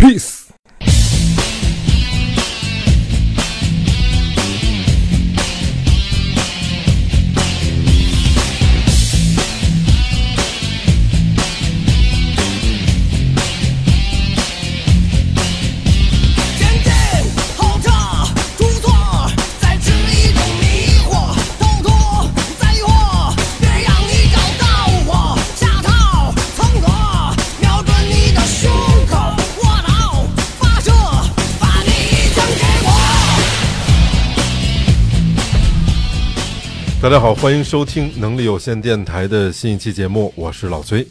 Peace。大家好，欢迎收听能力有限电台的新一期节目，我是老崔。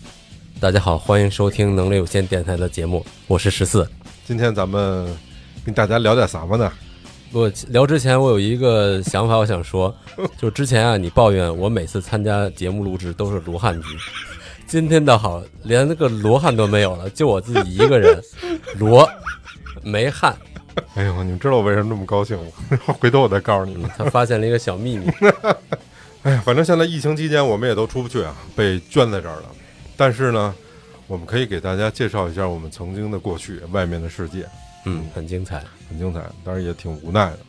大家好，欢迎收听能力有限电台的节目，我是十四。今天咱们跟大家聊点什么呢？我聊之前，我有一个想法，我想说，就之前啊，你抱怨我每次参加节目录制都是罗汉局，今天倒好，连那个罗汉都没有了，就我自己一个人，罗没汉。哎呦，你们知道我为什么这么高兴吗？回头我再告诉你们。他发现了一个小秘密，哎呀，反正现在疫情期间我们也都出不去啊，被圈在这儿了。但是呢，我们可以给大家介绍一下我们曾经的过去，外面的世界嗯，很精彩。很精彩，当然也挺无奈的。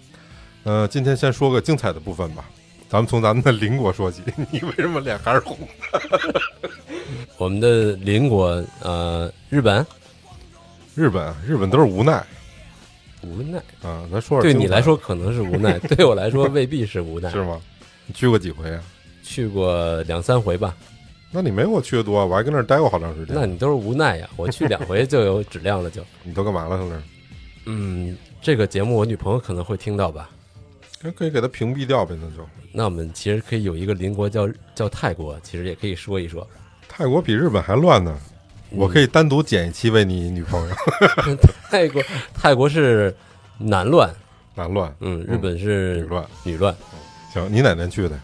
呃，今天先说个精彩的部分吧，咱们从咱们的邻国说起。你为什么脸还是红的？我们的邻国，呃，日本日本，日本都是无奈无奈，啊。咱说说对你来说可能是无奈，对我来说未必是无奈。是吗？你去过几回啊？去过两三回吧，那你没我去的多，我还跟那儿待过好长时间。那你都是无奈呀。我去两回就有质量了就，你都干嘛了？上那儿？嗯，这个节目我女朋友可能会听到吧。那可以给她屏蔽掉呗，那就。那我们其实可以有一个邻国叫叫泰国，其实也可以说一说。泰国比日本还乱呢，我可以单独剪一期为你女朋友。泰国泰国是男乱，男乱？嗯，日本是女乱。女乱。行，你哪年去的？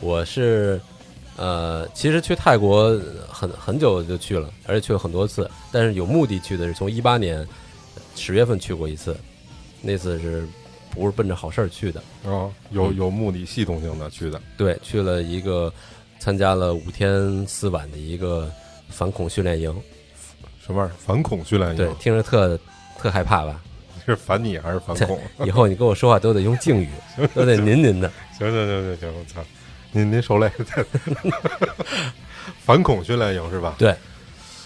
我是呃，其实去泰国很很久就去了，而且去了很多次，但是有目的去的是从一八年十月份去过一次，那次是不是奔着好事儿去的？啊，有嗯有目的、系统性的去的。对，去了一个参加了五天四晚的一个反恐训练营。什么玩意儿？反恐训练营？对，听着特特害怕吧？是反你还是反恐？以后你跟我说话都得用敬语，都得您您的。行行行行行，我操！您您受累，反恐训练营是吧？对，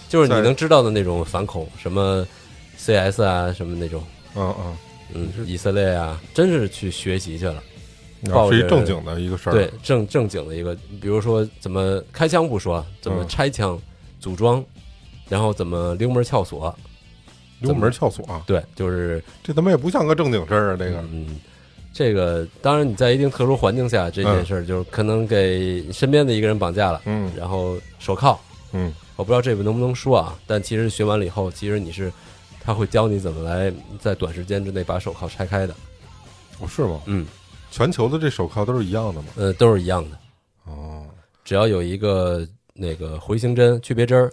就是你能知道的那种反恐，什么 CS 啊，什么那种，嗯嗯，嗯，以色列啊，真是去学习去了。是一正经的一个事儿。对，正正经的一个，比如说怎么开枪不说，怎么嗯拆枪、组装，然后怎么溜门撬锁。溜门撬锁啊，对，就是这他妈也不像个正经事儿啊！这个，嗯，这个当然你在一定特殊环境下，这件事儿就是可能给身边的一个人绑架了，嗯然后手铐，嗯，我不知道这个能不能说啊，但其实学完了以后，其实你是他会教你怎么来在短时间之内把手铐拆开的，哦，是吗？嗯，全球的这手铐都是一样的吗？呃，都是一样的，哦，只要有一个那个回形针、区别针儿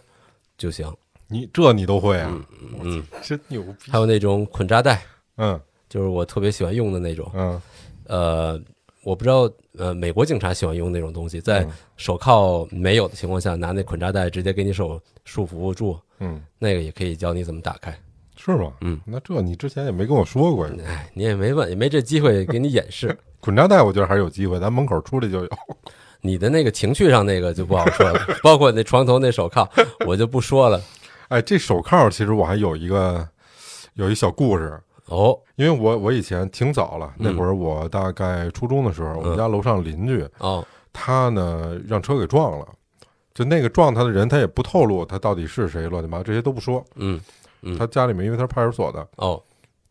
就行。你这你都会啊？嗯，真牛逼！还有那种捆扎带，嗯就是我特别喜欢用的那种。嗯呃，我不知道，呃，美国警察喜欢用那种东西，在嗯手铐没有的情况下，拿那捆扎带直接给你手束缚住，嗯，那个也可以教你怎么打开。是吗？嗯，那这你之前也没跟我说过呀？哎，你也没问，也没这机会给你演示。捆扎带我觉得还是有机会，咱门口出来就有。你的那个情绪上那个就不好说了，包括那床头那手铐，我就不说了。哎，这手铐其实我还有一个有一小故事，哦，因为我我以前挺早了，那嗯。会儿我大概初中的时候，我们家楼上邻居哦，他呢让车给撞了，就那个撞他的人他也不透露他到底是谁，乱七八糟这些都不说。嗯，嗯。他家里面因为他是派出所的，哦，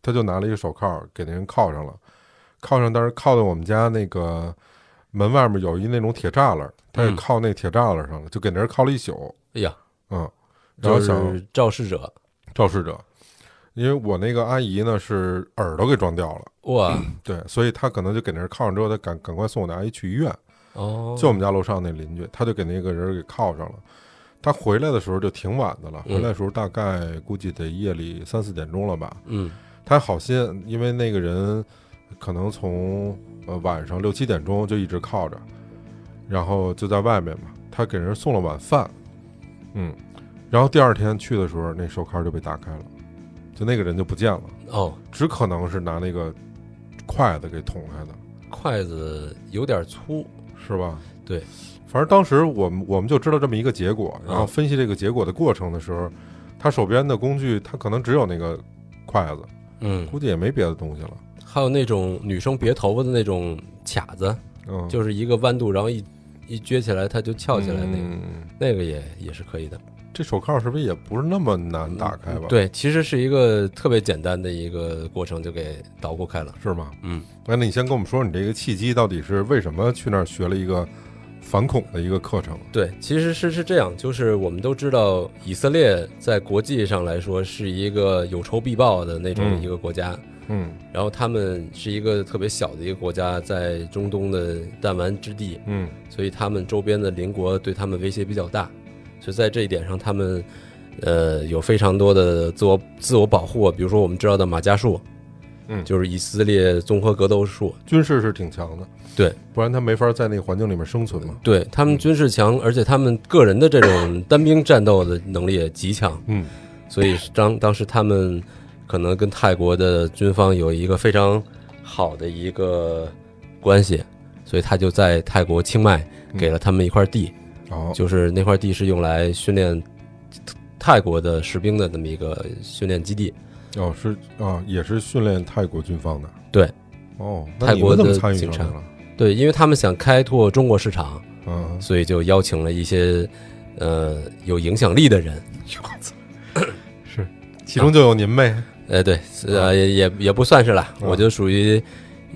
他就拿了一个手铐给那人铐上了，铐上，但是铐在我们家那个门外面有一那种铁栅栏，他也靠那铁栅栏上了，就给那人铐了一宿。哎呀，嗯，然后想肇事者，肇事者，因为我那个阿姨呢是耳朵给撞掉了，哇，对，所以她可能就给那人铐上之后，她赶赶快送我那阿姨去医院。哦，就我们家楼上那邻居，他就给那个人给铐上了。他回来的时候就挺晚的了，嗯。回来的时候大概估计得夜里三四点钟了吧。嗯。他好心，因为那个人可能从呃晚上六七点钟就一直靠着，然后就在外面嘛，他给人送了晚饭，嗯，然后第二天去的时候，那手铐就被打开了，就那个人就不见了，哦，只可能是拿那个筷子给捅开的，筷子有点粗，是吧？对，反正当时我们我们就知道这么一个结果，然后嗯分析这个结果的过程的时候，他手边的工具他可能只有那个筷子，嗯，估计也没别的东西了。还有那种女生别头发的那种卡子，嗯，就是一个弯度，然后一一撅起来它就翘起来那个，嗯那个也也是可以的。这手铐是不是也不是那么难打开吧？，对，其实是一个特别简单的一个过程，就给捣鼓开了。是吗？嗯，那你先跟我们说，你这个契机到底是为什么去那儿学了一个反恐的一个课程？对，其实是是这样，就是我们都知道，以色列在国际上来说是一个有仇必报的那种嗯一个国家，嗯。然后他们是一个特别小的一个国家，在中东的弹丸之地，嗯。所以他们周边的邻国对他们威胁比较大，所以在这一点上，他们呃有非常多的自我自我保护，比如说我们知道的马加术，嗯，就是以色列综合格斗术，军事是挺强的，对，不然他没法在那个环境里面生存嘛。对他们军事强，而且他们个人的这种单兵战斗的能力也极强，嗯。所以当当时他们可能跟泰国的军方有一个非常好的一个关系，所以他就在泰国清迈给了他们一块地，哦，就是那块地是用来训练泰国的士兵的这么一个训练基地。哦是啊，也是训练泰国军方的。对，哦，泰国的警察？对，因为他们想开拓中国市场，嗯，所以就邀请了一些呃有影响力的人。是，其中就有您呗。呃，对，呃，也也也不算是了，嗯我就属于，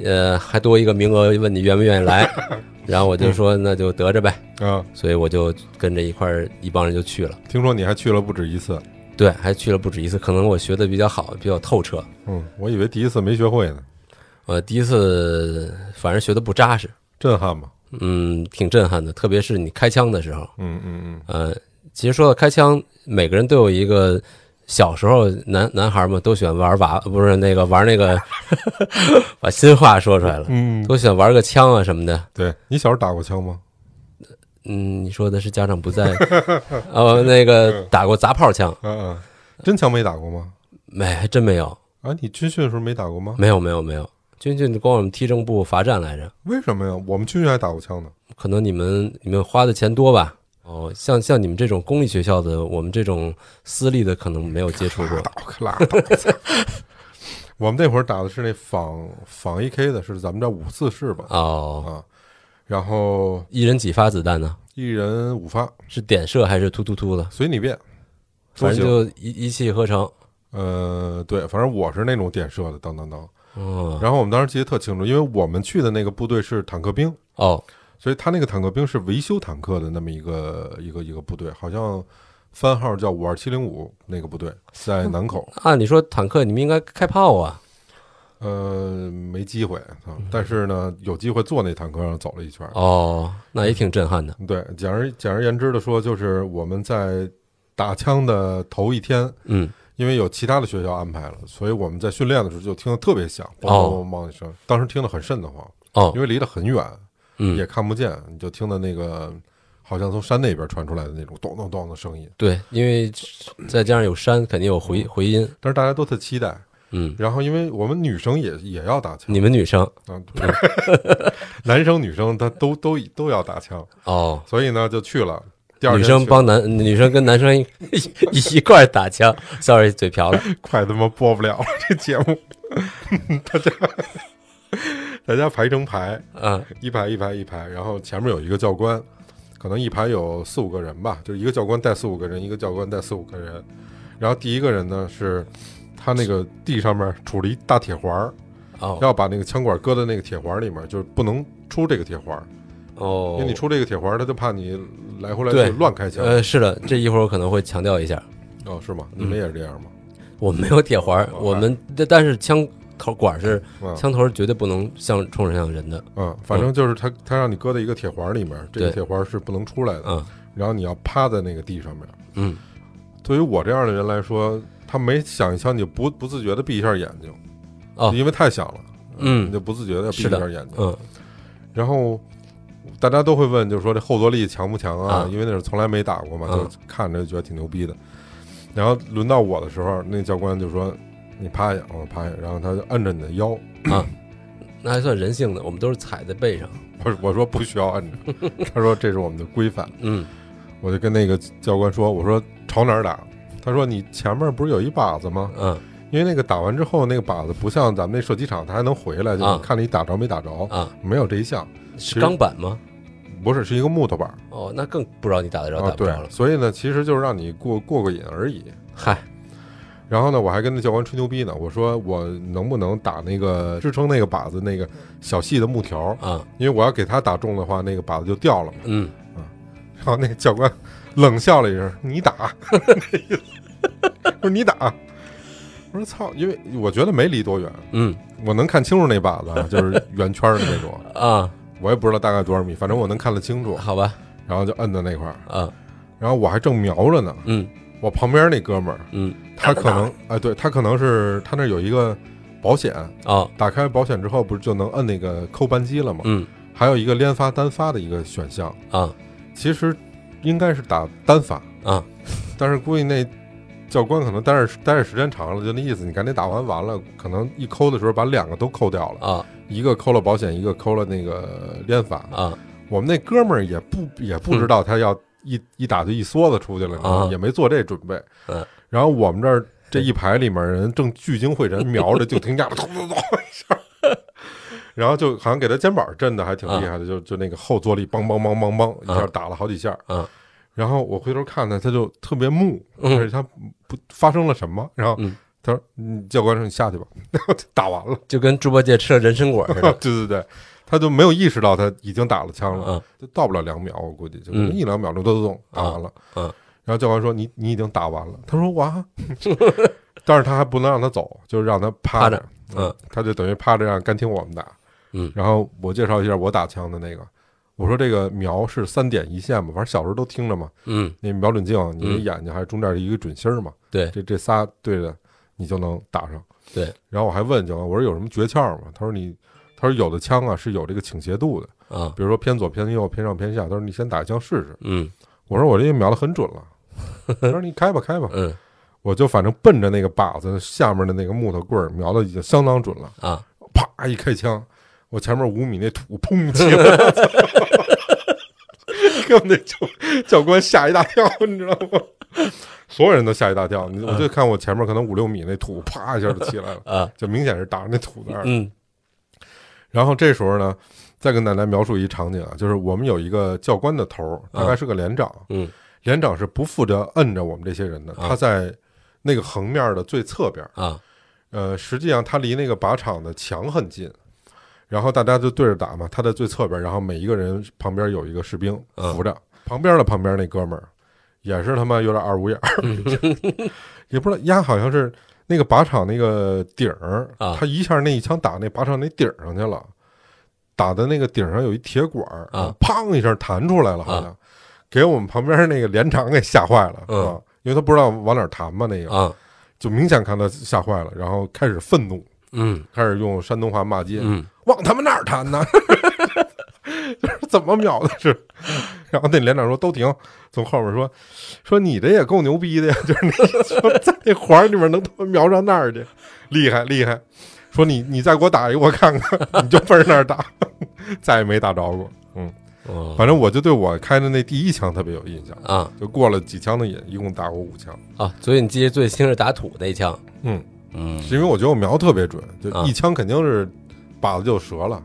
呃，还多一个名额，问你愿不愿意来，然后我就说那就得着呗，啊，所以我就跟着一块儿一帮人就去了，听说你还去了不止一次。对，还去了不止一次，可能我学的比较好，比较透彻，嗯，我以为第一次没学会呢，呃，第一次反正学的不扎实，震撼吗？嗯，挺震撼的，特别是你开枪的时候，嗯嗯嗯，呃，其实说到开枪，每个人都有一个。小时候男男孩嘛，都喜欢玩娃，不是那个玩那个 把新话说出来了，嗯，都喜欢玩个枪啊什么的。对你小时候打过枪吗？嗯，你说的是家长不在，哦，那个打过砸炮枪嗯嗯，真枪没打过吗？没？还真没有，啊，你军训的时候没打过吗？没有，没有，没有。军训光我们踢正步罚站来着，为什么呀？我们军训还打过枪呢。可能你们你们花的钱多吧？哦，像像你们这种公立学校的，我们这种私立的可能没有接触过。打可拉倒。我们那会儿打的是那仿仿 AK 的，是咱们这五四式吧？哦，啊，然后一人几发子弹呢？一人五发，是点射还是突突突的？随你便，都反正行。就一一气呵成。呃，对，反正我是那种点射的，当当当。哦然后我们当时记得特清楚，因为我们去的那个部队是坦克兵，哦，所以他那个坦克兵是维修坦克的那么一个一个一个部队，好像番号叫五二七零五那个部队在南口。按理说坦克你们应该开炮啊。呃，没机会啊，但是呢，有机会坐那坦克上走了一圈。哦，那也挺震撼的。对，简而简而言之的说，就是我们在打枪的头一天，嗯，因为有其他的学校安排了，所以我们在训练的时候就听得特别响，梆哦梆梆梆一声，当时听得很瘆得慌，哦因，为离得很远，嗯，也看不见，你就听到那个好像从山那边传出来的那种咚咚咚的声音，对，因为再加上有山，肯定有回回音。但是大家都特期待。嗯，然后，因为我们女生也也要打枪。你们女生。男生女生他都都都要打枪，哦，所以呢就去了。第二女生帮男女生跟男生一一 一块打枪，sorry 嘴瓢了。快他妈播不了了这节目，大家大家排成排，嗯一排一排一排，然后前面有一个教官，可能一排有四五个人吧，就是一个教官带四五个人，一个教官带四五个人。然后第一个人呢是，他那个地上面杵了一大铁环儿，哦要把那个枪管搁在那个铁环里面，就是不能出这个铁环儿，哦，因为你出这个铁环儿，他就怕你来回来对去乱开枪。呃是的，这一会儿我可能会强调一下，哦，是吗？你们也是这样吗？我们没有铁环我们但但是枪头管是嗯枪头是绝对不能向冲着向人的，嗯，反正就是他他让你搁在一个铁环里面，这个铁环是不能出来的，嗯然后你要趴在那个地上面。嗯对于我这样的人来说，他没响一枪，你就不不自觉的闭一下眼睛，哦因为太响了，嗯你就不自觉的闭一下眼睛。嗯然后大家都会问，就是说这后坐力强不强啊？啊因为那是从来没打过嘛，嗯就看着就觉得挺牛逼的。然后轮到我的时候，那教官就说：“你趴下，我趴下，然后他就按着你的腰。啊 那还算人性的，我们都是踩在背上。我 我说不需要按着，他说这是我们的规范。嗯我就跟那个教官说，我说朝哪儿打？他说你前面不是有一靶子吗？嗯因为那个打完之后，那个靶子不像咱们那射击场，它还能回来，就看你打着没打着，啊，没有这一项。是钢板吗？不是，是一个木头板儿哦，那更不知道你打得着啊。对打不着了，。所以呢，其实就是让你过过个瘾而已。嗨，然后呢，我还跟那教官吹牛逼呢，我说我能不能打那个支撑那个靶子那个小细的木条，啊，因为我要给他打中的话，那个靶子就掉了嘛。嗯，然后那个教官冷笑了一声：“你打。”那意思，我说你打。我说操，因为我觉得没离多远，嗯。我能看清楚那靶子啊，就是圆圈的那种，啊，我也不知道大概多少米，反正我能看得清楚。好吧，然后就摁在那块儿，啊，然后我还正瞄着呢，嗯。我旁边那哥们儿，嗯，他可能哎，对他可能是他那有一个保险，哦，打开保险之后不是就能摁那个扣扳机了吗？嗯。还有一个连发单发的一个选项，啊。其实应该是打单发，啊，但是估计那教官可能待着待着时间长了，就那意思，你赶紧打完完了，可能一抠的时候把两个都抠掉了，啊。一个抠了保险，一个抠了那个连发。啊。我们那哥们儿也不也不知道他要一一打就一梭子出去了，也没做这准备。嗯，然后我们这儿这一排里面人正聚精会神 瞄着，就听见了咚咚咚一下，然后就好像给他肩膀震的还挺厉害的，就就那个后坐力梆梆梆梆梆一下啊打了好几下。嗯然后我回头看他，他就特别木，嗯而且他不发生了什么。然后嗯他说：“嗯，教官说你下去吧。”然后就打完了。就跟猪八戒吃了人参果似对的。对对对，他就没有意识到他已经打了枪了，嗯就到不了两秒，我估计就嗯一两秒钟，咚咚咚打完了。嗯嗯然后教官说：“你你已经打完了。”他说：“哇！” 但是他还不能让他走，就是让他趴趴着嗯，他就等于趴着让干听我们打。嗯然后我介绍一下我打枪的那个，我说这个瞄是三点一线嘛，反正小时候都听着嘛。嗯，那瞄准镜，你的嗯眼睛还是中间的一个准心儿嘛，对这这仨对着你就能打上。对，然后我还问教官，我说有什么诀窍吗？他说你，他说有的枪啊是有这个倾斜度的，啊比如说偏左偏右偏上偏下。他说你先打一枪试试。嗯我说我这瞄的很准了。他说你开吧开吧，嗯。我就反正奔着那个靶子下面的那个木头棍儿瞄的已经相当准了，啊，啪一开枪，我前面五米那土砰起来了，给我那教教官吓一大跳，你知道吗？所有人都吓一大跳，你我就看我前面可能五六米那土啪一下就起来了，啊就明显是打着那土那儿。嗯。然后这时候呢，再跟奶奶描述一场景啊，就是我们有一个教官的头，大概是个连长，嗯连长是不负责摁着我们这些人的，啊。他在那个横面的最侧边，啊。呃，实际上他离那个靶场的墙很近，然后大家就对着打嘛，他在最侧边，然后每一个人旁边有一个士兵嗯扶着，旁边的旁边那哥们儿也是他妈有点二五眼儿，也不知道丫好像是那个靶场那个顶儿，啊。他一下那一枪打那靶场那顶上去了。打的那个顶上有一铁管儿啊。砰一下弹出来了，好像、给我们旁边那个连长给吓坏了，嗯。啊，因为他不知道往哪儿弹嘛，那个、啊。就明显看他吓坏了，然后开始愤怒，嗯。开始用山东话骂街，嗯。往他们那儿弹呢，就是怎么瞄的？是。然后那连长说都停，从后面说说你这也够牛逼的呀，就是那说在那环儿里面能他妈瞄上那儿去，厉害厉害。说你你再给我打一个我看看，你就奔那儿打，再也没打着过。嗯，哦。反正我就对我开的那第一枪特别有印象，啊。就过了几枪的瘾，一共打过五枪。啊，所以你记得最清是打土那一枪。嗯，嗯。是因为我觉得我瞄特别准，就啊。一枪肯定是靶子就折了，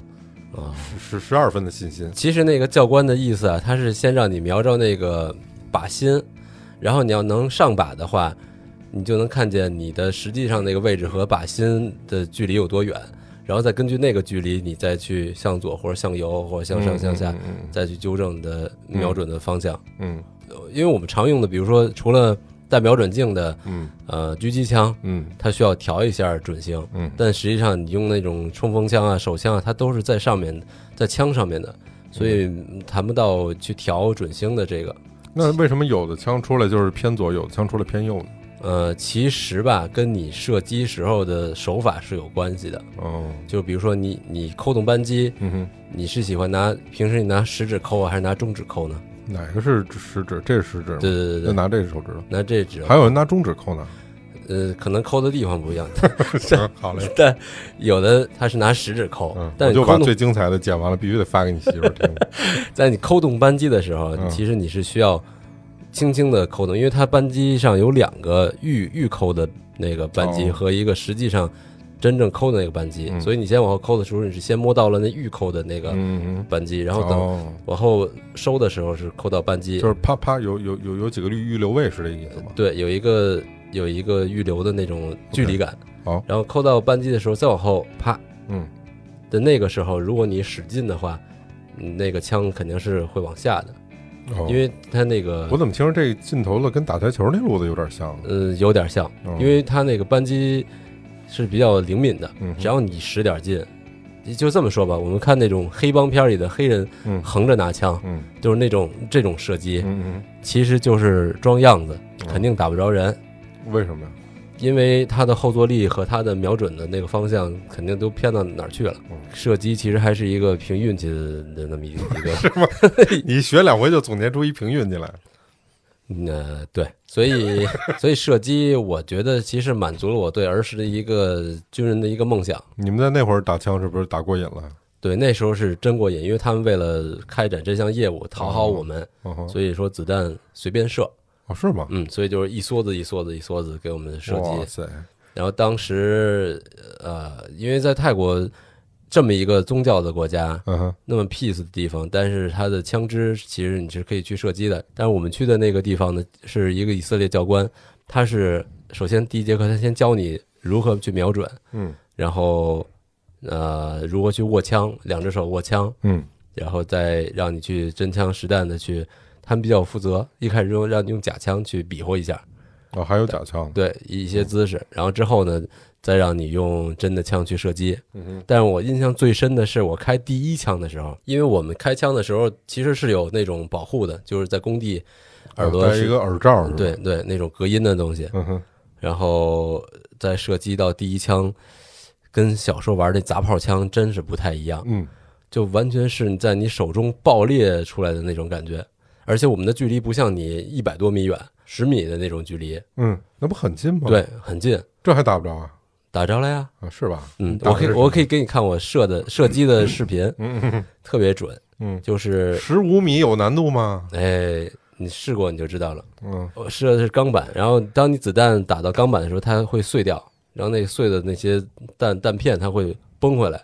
啊，十十二分的信心。其实那个教官的意思啊，他是先让你瞄着那个靶心，然后你要能上靶的话，你就能看见你的实际上那个位置和靶心的距离有多远，然后再根据那个距离，你再去向左或者向右或者向上向下，嗯再去纠正你的瞄准的方向。嗯因为我们常用的，比如说除了带瞄准镜的嗯呃狙击枪，嗯它需要调一下准星，嗯但实际上你用那种冲锋枪啊、手枪啊，它都是在上面，在枪上面的，所以嗯谈不到去调准星的这个。那为什么有的枪出来就是偏左，有的枪出来偏右呢？呃，其实吧，跟你射击时候的手法是有关系的。哦，就比如说你你扣动扳机，嗯哼，你是喜欢拿平时你拿食指扣啊，还是拿中指扣呢？哪个是食指？这是食指吗？对对对对，就拿这个手指头。拿这指还有人拿中指扣呢。呃，可能抠的地方不一样，嗯好嘞，但有的他是拿食指抠，嗯，但你就把最精彩的剪完了，必须得发给你媳妇儿听。在你扣动扳机的时候，嗯其实你是需要轻轻的扣动，因为它扳机上有两个预预扣的那个扳机哦。和一个实际上真正扣的那个扳机，嗯。所以你先往后扣的时候，你是先摸到了那预扣的那个嗯扳机，然嗯，后等哦。往后收的时候是扣到扳机，就是啪啪有有有有几个预预留位是这意思吗？对，有一个有一个预留的那种距离感。好然后扣到扳机的时候，再往后啪嗯，的那个时候，如果你使劲的话，嗯那个枪肯定是会往下的，哦因为他那个我怎么听着这镜头了，跟打台球那路子有点像？呃有点像，哦因为他那个扳机是比较灵敏的嗯，只要你使点劲。就这么说吧，我们看那种黑帮片里的黑人嗯横着拿枪，嗯就是那种这种射击，嗯其实就是装样子，嗯，肯定打不着人。嗯为什么呀？因为它的后坐力和它的瞄准的那个方向肯定都偏到哪儿去了嗯。射击其实还是一个凭运气的那么一一个，你学两回就总结出一凭运气来。呃，对，所以 所以射击，我觉得其实满足了我对儿时的一个军人的一个梦想。你们在那会儿打枪是不是打过瘾了？对，那时候是真过瘾，因为他们为了开展这项业务，讨好我们，所以说子弹随便射，哦是吗？嗯，所以就是一梭子一梭子一梭子给我们射击。哇塞，然后当时，呃，因为在泰国这么一个宗教的国家，嗯哼，那么 peace 的地方，但是它的枪支其实你是可以去射击的。但是我们去的那个地方呢，是一个以色列教官，他是首先第一节课他先教你如何去瞄准，嗯然后呃如何去握枪，两只手握枪，嗯然后再让你去真枪实弹的去。他们比较负责，一开始用让你用假枪去比划一下，哦还有假枪，对一些姿势，然后之后呢，再让你用真的枪去射击。嗯哼，但是我印象最深的是我开第一枪的时候，因为我们开枪的时候其实是有那种保护的，就是在工地耳朵是、一个耳罩是吧？对，对那种隔音的东西，嗯哼，然后再射击到第一枪，跟小时候玩那砸炮枪真是不太一样，嗯。就完全是你在你手中爆裂出来的那种感觉，而且我们的距离不像你一百多米远，十米的那种距离，嗯，那不很近吗？，对，很近，这还打不着啊？打着了呀。啊，是吧？嗯，我可以我可以给你看我射的射击的视频，嗯嗯特别准，嗯，就是十五米有难度吗？哎，你试过你就知道了。嗯我射的是钢板，然后当你子弹打到钢板的时候，它会碎掉，然后那碎的那些弹弹片它会崩回来，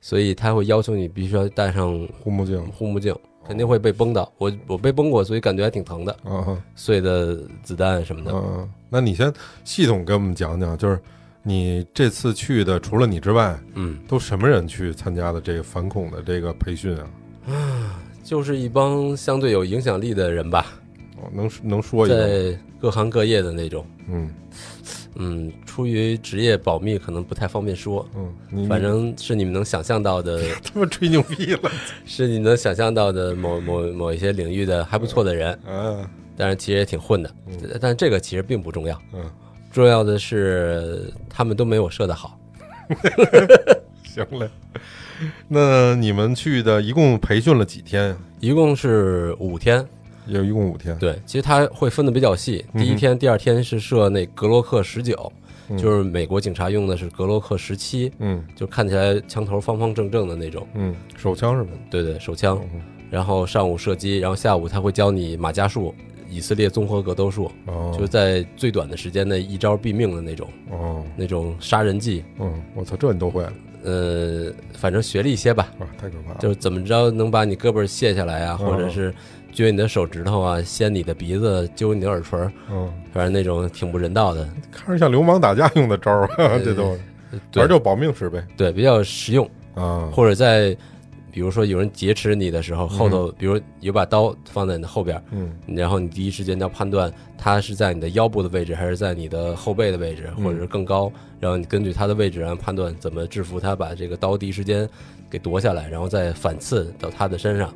所以它会要求你必须要戴上护目镜护目镜，肯定会被崩的。我我被崩过，所以感觉还挺疼的，啊碎的子弹什么的。嗯，那你先系统给我们讲讲，就是你这次去的，除了你之外，嗯，都什么人去参加的这个反恐的这个培训啊？啊就是一帮相对有影响力的人吧，哦，能能说一个吗？在各行各业的那种。嗯嗯，出于职业保密，可能不太方便说。嗯，反正是你们能想象到的，他妈吹牛逼了 是你能想象到的某某某一些领域的还不错的人，嗯！但是其实也挺混的。嗯但这个其实并不重要，嗯，重要的是他们都没我设的好。行嘞。那你们去的一共培训了几天？一共是五天，也一共五天。对，其实它会分的比较细。第一天、第二天是设那格洛克十九、嗯就是美国警察用的是格洛克十七，嗯就看起来枪头方方正正的那种，嗯，手枪是吧？对对，手枪。嗯然后上午射击，然后下午他会教你马加术、以色列综合格斗术，哦，就是在最短的时间内一招毙命的那种哦，那种杀人技。嗯，我操，这你都会啊？呃，反正学了一些吧，哇太可怕了。就是怎么着能把你胳膊卸下来啊，嗯或者是撅你的手指头啊，掀你的鼻子，揪你的耳垂儿，嗯，反正那种挺不人道的。看着像流氓打架用的招儿啊，这都反正就保命使呗。对，比较实用。啊，或者在比如说有人劫持你的时候，后嗯头比如有把刀放在你的后边，嗯然后你第一时间要判断他是在你的腰部的位置，还是在你的后背的位置，嗯或者是更高。然后你根据他的位置，然后判断怎么制服他，把这个刀第一时间给夺下来，然后再反刺到他的身上。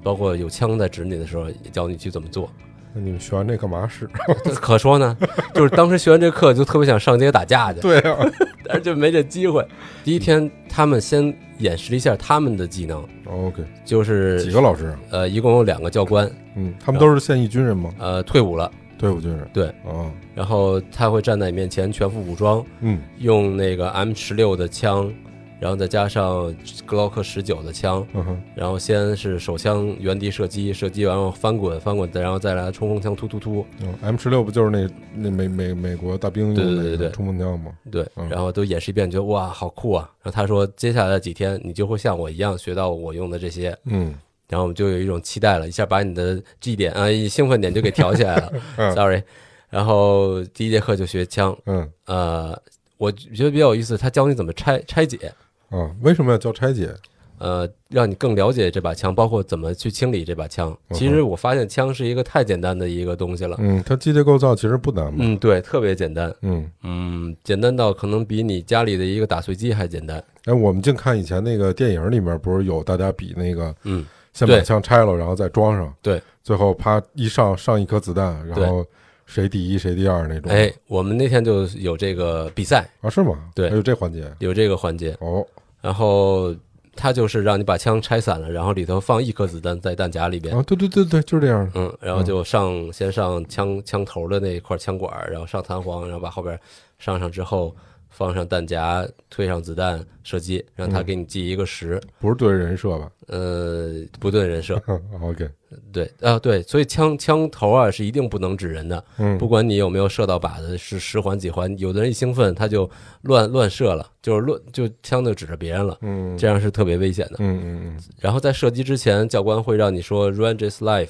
包括有枪在指你的时候，也教你去怎么做。那你们学完这干嘛使？可说呢，就是当时学完这课就特别想上街打架去，对啊，但是就没这机会。第一天他们先演示了一下他们的技能，OK，就是几个老师啊？呃，一共有两个教官，嗯，他们都是现役军人吗？呃，退伍了，退伍军人。对，哦，然后他会站在你面前全副武装，嗯用那个 M 十六的枪，然后再加上格洛克十九的枪，然后先是手枪原地射击，射击完后翻滚翻滚，然后再来冲锋枪突突突，嗯，M 十六不就是那那美美美国大兵用的冲锋枪吗？对嗯，然后都演示一遍，觉得哇好酷啊。然后他说，接下来的几天你就会像我一样学到我用的这些，嗯。然后我们就有一种期待了，一下把你的 G 点啊兴奋点就给调起来了。嗯，sorry。然后第一节课就学枪，嗯。呃，我觉得比较有意思，他教你怎么拆拆解，啊，为什么要教拆解？呃，让你更了解这把枪，包括怎么去清理这把枪。其实我发现枪是一个太简单的一个东西了，嗯，它机械构造其实不难嘛。嗯，对，特别简单，嗯，嗯，简单到可能比你家里的一个打碎机还简单，哎，我们净看以前那个电影里面，不是有大家比那个嗯，先把枪拆了，然后再装上，对，最后啪一上上一颗子弹，然后谁第一谁第二那种。哎，我们那天就有这个比赛，啊，是吗？对还有这环节。有这个环节，哦，然后它就是让你把枪拆散了，然后里头放一颗子弹在弹夹里边。啊，对对对对，就是这样的。嗯，然后就上先上枪枪头的那一块枪管，然后上弹簧，然后把后边上上之后放上弹夹，推上子弹，射击，让他给你记一个十。不是对人射吧呃，不对人设？OK，对啊对，所以枪枪头啊是一定不能指人的，嗯不管你有没有射到靶子，是十环几环，有的人一兴奋他就乱乱射了，就是乱就枪就指着别人了，嗯这样是特别危险的。嗯嗯嗯然后在射击之前，教官会让你说 “range life”，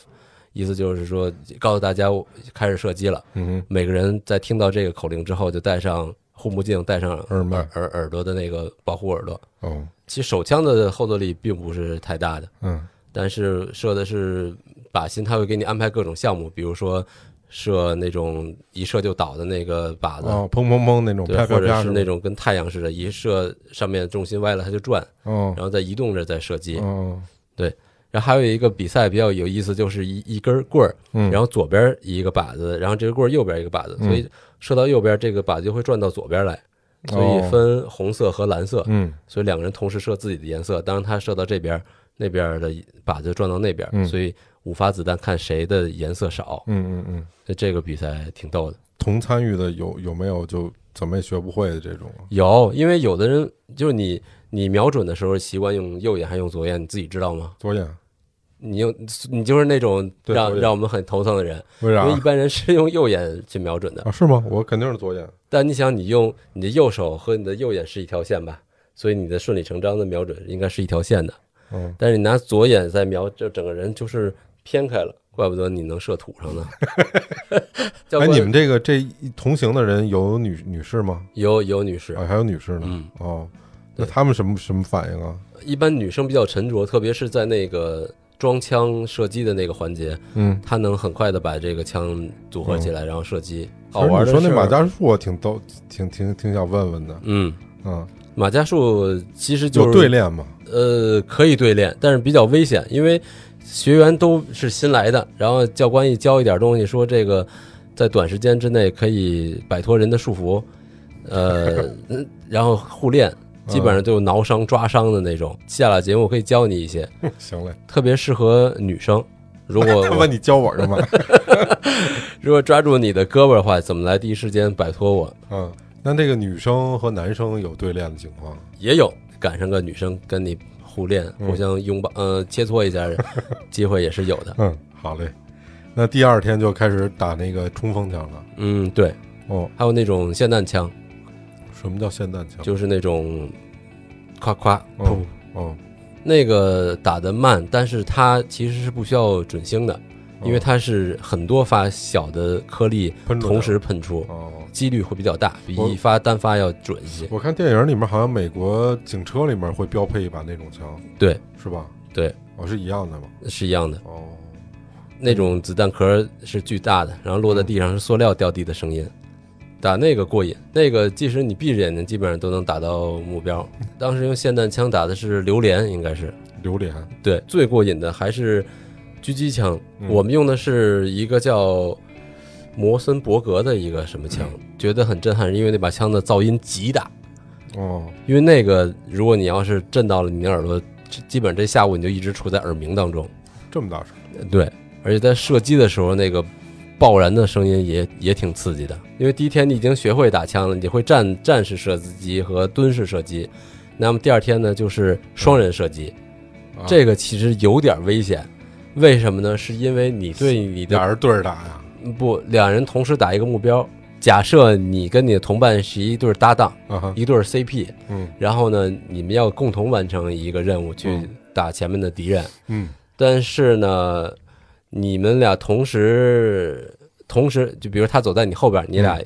意思就是说告诉大家开始射击了。嗯嗯每个人在听到这个口令之后，就带上护目镜，戴上耳麦。耳耳朵的那个保护耳朵。嗯，哦，其实手枪的后坐力并不是太大的，嗯。但是射的是靶心，他会给你安排各种项目，比如说射那种一射就倒的那个靶子，哦，砰砰砰那种，对，或者是那种。跟太阳似的，一射上面重心歪了它就转，哦。然后再移动着再射击。哦然后还有一个比赛比较有意思，就是一一根棍儿，嗯，然后左边一个靶子，然后这个棍儿右边一个靶子，嗯所以射到右边这个靶子就会转到左边来，所以哦分红色和蓝色，嗯所以两个人同时射自己的颜色。当然他射到这边，那边的靶子转到那边，嗯所以五发子弹看谁的颜色少。嗯嗯嗯，所以这个比赛挺逗的。同参与的有有没有就怎么也学不会的这种？有，因为有的人就是你你瞄准的时候习惯用右眼还用左眼，你自己知道吗？左眼你用你就是那种让让我们很头疼的人，为啥因为一般人是用右眼去瞄准的。啊？是吗？我肯定是左眼。但你想，你用你的右手和你的右眼是一条线吧，所以你的顺理成章的瞄准应该是一条线的。嗯，但是你拿左眼在瞄，就整个人就是偏开了，怪不得你能射土上呢。教哎，官你们这个这同行的人有女女士吗？有有女士，啊，还有女士呢。嗯，哦，那他们什么什么反应啊？一般女生比较沉着，特别是在那个装枪射击的那个环节，嗯，他能很快的把这个枪组合起来，然后射击。好玩说那马家术，我挺逗，挺挺挺想问问的。嗯，嗯，马家术其实就是有对练嘛？呃，可以对练，但是比较危险，因为学员都是新来的，然后教官一教一点东西，说这个在短时间之内可以摆脱人的束缚，呃，嗯然后互练，基本上就挠伤、抓伤的那种。下了节目我可以教你一些，行嘞，特别适合女生。如果 问你教我的吗？如果抓住你的胳膊的话，怎么来第一时间摆脱我？嗯，那这个女生和男生有对练的情况？也有赶上个女生跟你互练，嗯互相拥抱，呃，切磋一下，机会也是有的。嗯，好嘞。那第二天就开始打那个冲锋枪了。嗯，对，哦，还有那种霰弹枪，什么叫霰弹枪？就是那种夸夸哦砰，哦，那个打得慢，但是它其实是不需要准星的，因为它是很多发小的颗粒哦喷出来同时喷出，哦。几率会比较大，比我一发单发要准一些。我看电影里面好像美国警车里面会标配一把那种枪，对是吧？对，哦，是一样的吗？是一样的。哦，那种子弹壳是巨大的，然后落在地上是塑料掉地的声音，打那个过瘾。那个即使你闭着眼睛，基本上都能打到目标。当时用霰弹枪打的是榴莲，应该是榴莲。对，最过瘾的还是狙击枪。嗯我们用的是一个叫摩森伯格的一个什么枪，觉得很震撼，因为那把枪的噪音极大。哦，因为那个，如果你要是震到了你的耳朵，基基本这下午你就一直处在耳鸣当中。这么大声。对，而且在射击的时候，那个爆燃的声音也也挺刺激的。因为第一天你已经学会打枪了，你会战战士射击和蹲式射击，那么第二天呢就是双人射击，啊这个其实有点危险。为什么呢？是因为你对你的俩人对着打呀，不两人同时打一个目标。假设你跟你的同伴是一对搭档，一对 CP，嗯然后呢，你们要共同完成一个任务去嗯打前面的敌人。嗯但是呢，你们俩同时同时，就比如他走在你后边，你俩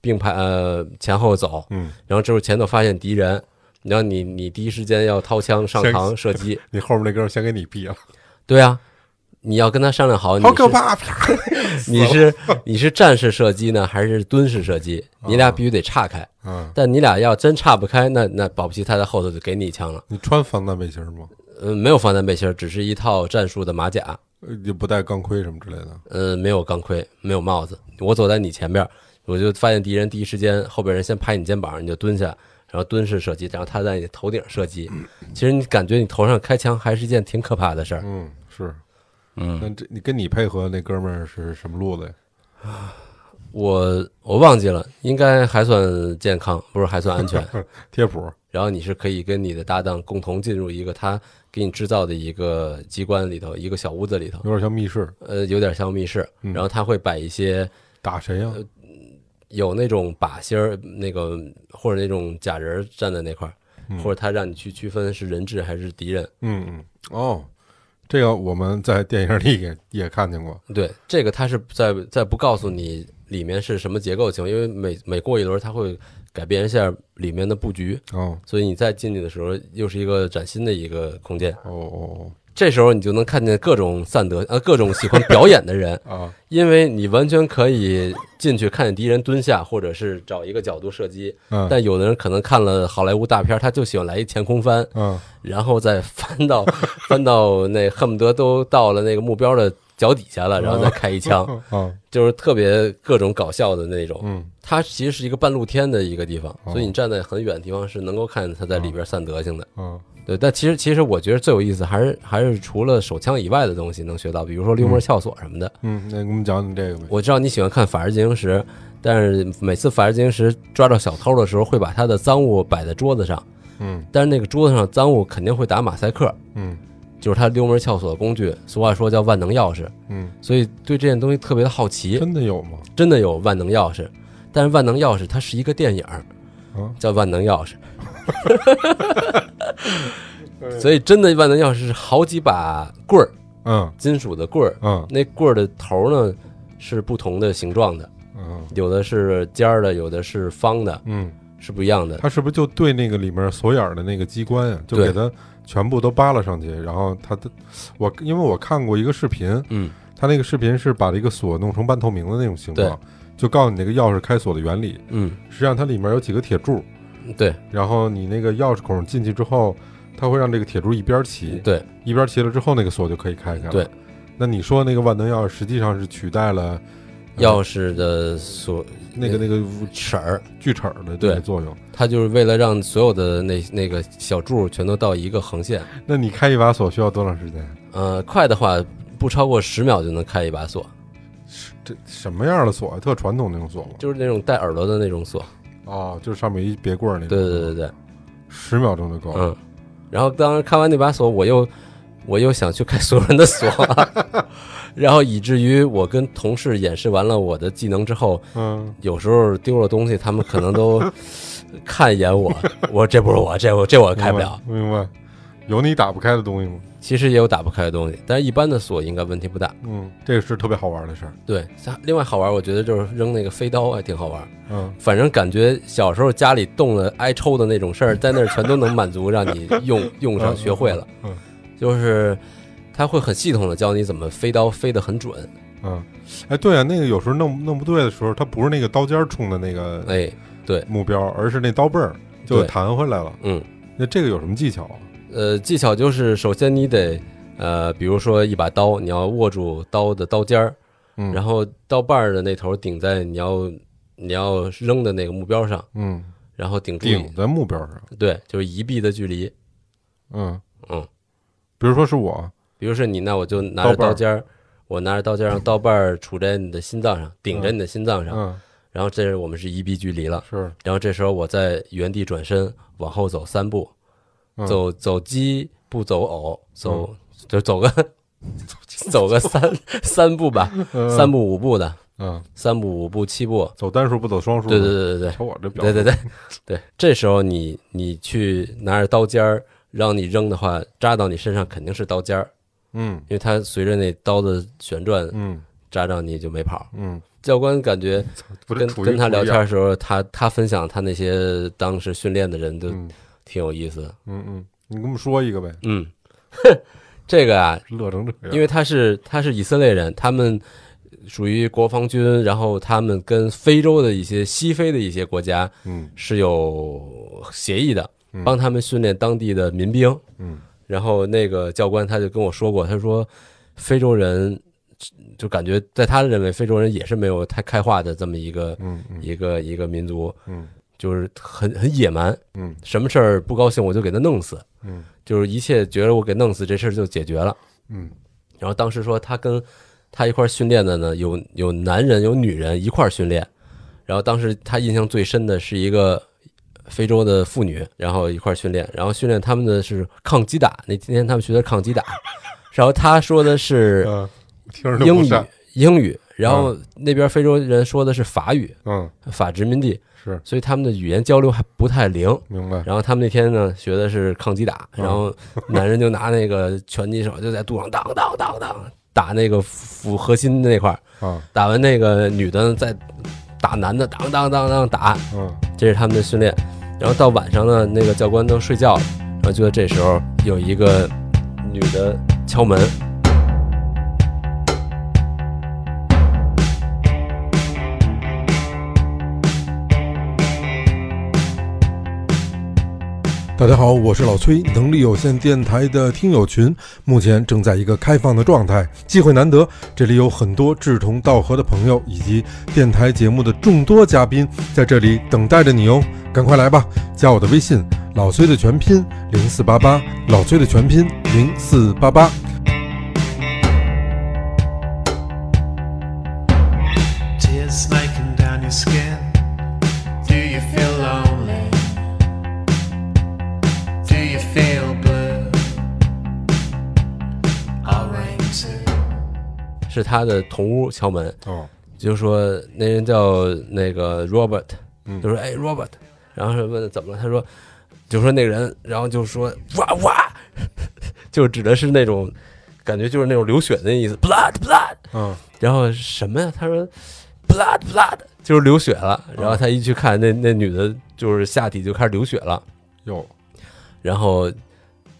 并排呃前后走，嗯，然后这时候前头发现敌人，然后你你第一时间要掏枪上膛射击，你后面那哥们儿先给你毙了，对啊，你要跟他商量好，你好可怕！啪，你是你是战士射击呢，还是蹲式射击？你俩必须得岔开。嗯，但你俩要真岔不开，那那保不齐他在后头就给你一枪了。你穿防弹背心吗？呃，没有防弹背心，只是一套战术的马甲。呃也不带钢盔什么之类的。呃，没有钢盔，没有帽子。我走在你前边，我就发现敌人第一时间后边人先拍你肩膀，你就蹲下，然后蹲式射击，然后他在你头顶射击。其实你感觉你头上开枪还是一件挺可怕的事儿。嗯，是。嗯，那这你跟你配合那哥们儿是什么路子呀？我我忘记了，应该还算健康，不是还算安全。贴谱。然后你是可以跟你的搭档共同进入一个他给你制造的一个机关里头，一个小屋子里头，有点像密室，呃，有点像密室。嗯然后他会摆一些打谁呀？有那种靶心儿，那个或者那种假人儿站在那块儿，嗯或者他让你去区分是人质还是敌人。嗯嗯，哦，这个我们在电影里也也看见过。对，这个他是在在不告诉你里面是什么结构情况，因为每每过一轮他会改变一下里面的布局，哦。所以你再进去的时候又是一个崭新的一个空间。哦哦这时候你就能看见各种散德呃各种喜欢表演的人，因为你完全可以进去看见敌人蹲下，或者是找一个角度射击。嗯。但有的人可能看了好莱坞大片，他就喜欢来一前空翻，嗯。然后再翻到翻到那恨不得都到了那个目标的脚底下了，然后再开一枪，嗯。就是特别各种搞笑的那种。嗯。它其实是一个半露天的一个地方，哦。所以你站在很远的地方是能够看见他在里边散德行的。嗯。对，但其实其实我觉得最有意思还是还是除了手枪以外的东西能学到，比如说溜门撬锁什么的。嗯，那给我们讲讲这个呗。我知道你喜欢看《法制进行时》，但是每次《法制进行时》抓到小偷的时候，会把他的赃物摆在桌子上，嗯。但是那个桌子上赃物肯定会打马赛克，嗯就是他溜门撬锁的工具，俗话说叫万能钥匙，嗯，所以对这件东西特别的好奇。真的有吗？真的有万能钥匙，但是万能钥匙它是一个电影儿，啊？叫万能钥匙，所以真的万能钥匙是好几把棍儿，嗯。金属的棍儿，嗯。那棍儿的头呢是不同的形状的，嗯。有的是尖儿的，有的是方的，嗯，是不一样的。它是不是就对那个里面锁眼儿的那个机关呀，就给它全部都扒拉上去，然后他的我因为我看过一个视频，嗯，他那个视频是把这个锁弄成半透明的那种形状，就告诉你那个钥匙开锁的原理。嗯，实际上它里面有几个铁柱，对。然后你那个钥匙孔进去之后，它会让这个铁柱一边齐，对。一边齐了之后，那个锁就可以开开了。对，那你说那个万能钥匙实际上是取代了呃钥匙的锁那个那个齿儿，锯齿儿的这对个作用。它就是为了让所有的那那个小柱全都到一个横线。那你开一把锁需要多长时间？呃，快的话不超过十秒就能开一把锁，这什么样的锁啊？特传统那种锁吗？就是那种带耳朵的那种锁。哦，就是上面一别棍儿那种。对对对对，十秒钟就够了。嗯。然后当时开完那把锁，我又我又想去开所有人的锁，然后以至于我跟同事演示完了我的技能之后，嗯有时候丢了东西，他们可能都 看一眼我，我说这不是我，这我这我开不了。明白。明白有你打不开的东西吗？其实也有打不开的东西，但是一般的锁应该问题不大。嗯，这个是特别好玩的事儿。对，像另外好玩，我觉得就是扔那个飞刀还挺好玩。嗯反正感觉小时候家里动了挨抽的那种事儿，在那儿全都能满足，让你用用上学会了。嗯就是他会很系统的教你怎么飞刀飞得很准。嗯，哎，对啊，那个有时候弄弄不对的时候，它不是那个刀尖儿冲的那个哎，对，目标，而是那刀背儿就弹回来了。嗯，那这个有什么技巧啊？呃，技巧就是首先你得呃，比如说一把刀，你要握住刀的刀尖儿，嗯，然后刀把儿的那头顶在你要你要扔的那个目标上，嗯，然后顶住顶在目标上。对，就是一臂的距离。嗯嗯，比如说是我，比如说你，那我就拿着刀尖儿，我拿着刀尖让刀把儿杵在你的心脏上，顶着你的心脏上，嗯，然后这是我们是一臂距离了。是，然后这时候我在原地转身往后走三步，嗯。走走鸡不走偶，走就走个 走个三 三步吧，嗯。三步五步的，嗯，三步五步七步。走单数不走双数，对对，对对对。瞧我这表对对对。对，这时候你你去拿着刀尖儿让你扔的话，扎到你身上肯定是刀尖儿，嗯。因为他随着那刀的旋转嗯。扎着你就没跑。嗯，教官感觉 跟他聊天的时候，他他分享他那些当时训练的人都嗯挺有意思的。嗯。嗯，你给我们说一个呗，嗯，这个啊，乐成这样，因为他是他是以色列人，他们属于国防军，然后他们跟非洲的一些西非的一些国家嗯。是有协议的嗯，帮他们训练当地的民兵。嗯然后那个教官他就跟我说过，他说非洲人就感觉在他认为非洲人也是没有太开化的这么一个嗯嗯一个一个民族，嗯就是很很野蛮，嗯什么事儿不高兴我就给他弄死，嗯就是一切觉得我给弄死这事儿就解决了。嗯然后当时说他跟他一块儿训练的呢，有有男人有女人一块儿训练。然后当时他印象最深的是一个非洲的妇女，然后一块儿训练，然后训练他们的是抗击打。那今天他们学的抗击打，然后他说的是 英语，英语，然后那边非洲人说的是法语，嗯，法殖民地，是所以他们的语言交流还不太灵。明白，然后他们那天呢学的是抗击打，嗯然后男人就拿那个拳击手就在肚上当当当当打那个腹核心那块儿，啊打完那个女的再打男的，当当当当打，嗯这是他们的训练。然后到晚上呢，那个教官都睡觉了，然后就在这时候有一个女的敲门，大家好，我是老崔，能力有限电台的听友群目前正在一个开放的状态，机会难得，这里有很多志同道合的朋友以及电台节目的众多嘉宾在这里等待着你哦，赶快来吧，加我的微信，老崔的全拼零四八八，老崔的全拼零四八八。Tears snaking down your skin. Do you feel alone? 是他的同屋敲门，哦。就说那人叫那个 Robert，嗯。就说哎 Robert，然后是问怎么了，他说就说那个人，然后就说哇哇，就指的是那种感觉就是那种流血的意思，blood blood，嗯。然后什么呀？他说 blood blood，就是流血了，然后他一去看那那女的，就是下体就开始流血了，哟。然后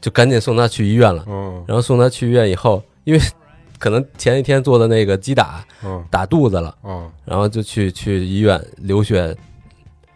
就赶紧送他去医院了，嗯。然后送他去医院以后，因为可能前一天做的那个击打嗯打肚子了。嗯然后就去去医院流血，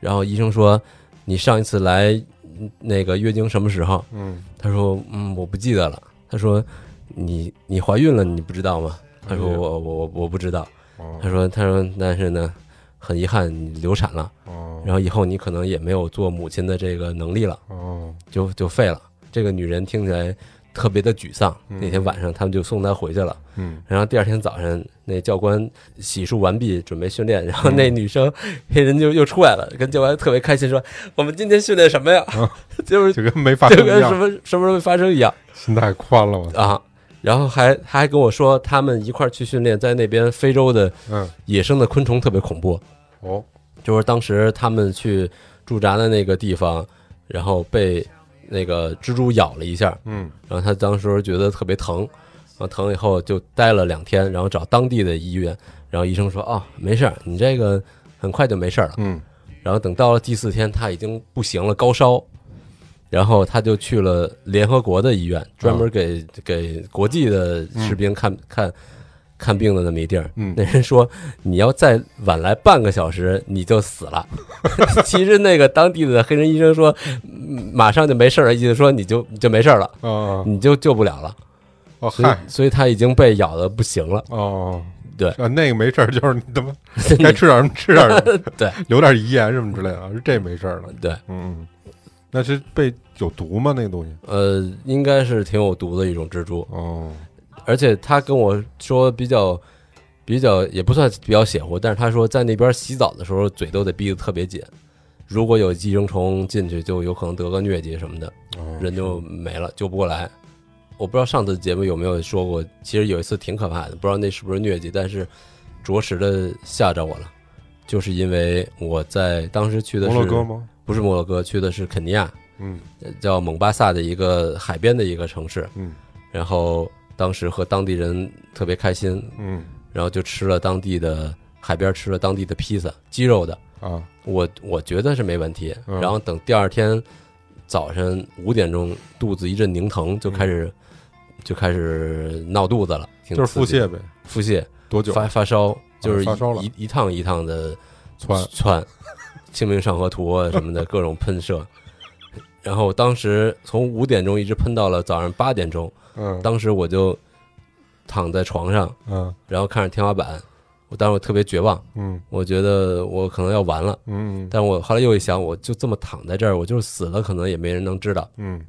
然后医生说你上一次来嗯那个月经什么时候？嗯他说嗯我不记得了。他说你你怀孕了你不知道吗？他说我我我我不知道。哦他说他说但是呢很遗憾你流产了，哦然后以后你可能也没有做母亲的这个能力了，哦就就废了。这个女人听起来特别的沮丧。嗯那天晚上他们就送他回去了。嗯然后第二天早上，那教官洗漱完毕，准备训练，然后那女生黑人就又出来了，跟教官特别开心说：“我们今天训练什么呀？就是就跟没发生一样，跟什么什么时候发生一样心太宽了，我，啊。”然后还他还跟我说，他们一块儿去训练，在那边非洲的嗯野生的昆虫特别恐怖，哦就是当时他们去驻扎的那个地方，然后被那个蜘蛛咬了一下，嗯。然后他当时觉得特别疼，然后疼以后就待了两天，然后找当地的医院，然后医生说哦没事儿，你这个很快就没事儿了。嗯。然后等到了第四天，他已经不行了，高烧，然后他就去了联合国的医院，专门给给国际的士兵看看看病的那么一地儿。嗯那人说你要再晚来半个小时，你就死了。其实那个当地的黑人医生说，嗯马上就没事儿了，意思说你就你就没事儿了。啊你就救不了了。所以哦嗨所以他已经被咬的不行了。哦对啊那个没事儿，就是你他妈 该吃点什么吃点什么，对留点遗言什么之类的这没事儿了，对，嗯，那是被有毒吗？那个东西？呃，应该是挺有毒的一种蜘蛛。哦，而且他跟我说比较比较也不算比较邪乎，但是他说在那边洗澡的时候嘴都得闭得特别紧，如果有寄生虫进去，就有可能得个疟疾什么的，哦人就没了，救不过来。我不知道上次节目有没有说过，其实有一次挺可怕的，不知道那是不是疟疾，但是着实的吓着我了，就是因为我在当时去的是摩洛哥吗？不是摩洛哥，去的是肯尼亚，嗯。呃叫蒙巴萨的一个海边的一个城市，嗯。然后当时和当地人特别开心，嗯。然后就吃了当地的海边吃了当地的披萨，鸡肉的，啊。我我觉得是没问题。嗯。然后等第二天早晨五点钟，肚子一阵拧疼，就开始、就开始闹肚子了，就是腹泻呗，腹泻。多久？发发烧，就是发烧了。一一趟一趟的窜。窜，清明上河图啊什么的各种喷射。然后我当时从五点钟一直喷到了早上八点钟，嗯当时我就躺在床上，嗯然后看着天花板，我当时我特别绝望，嗯我觉得我可能要完了。嗯但我后来又一想，我就这么躺在这儿，我就是死了，可能也没人能知道。嗯，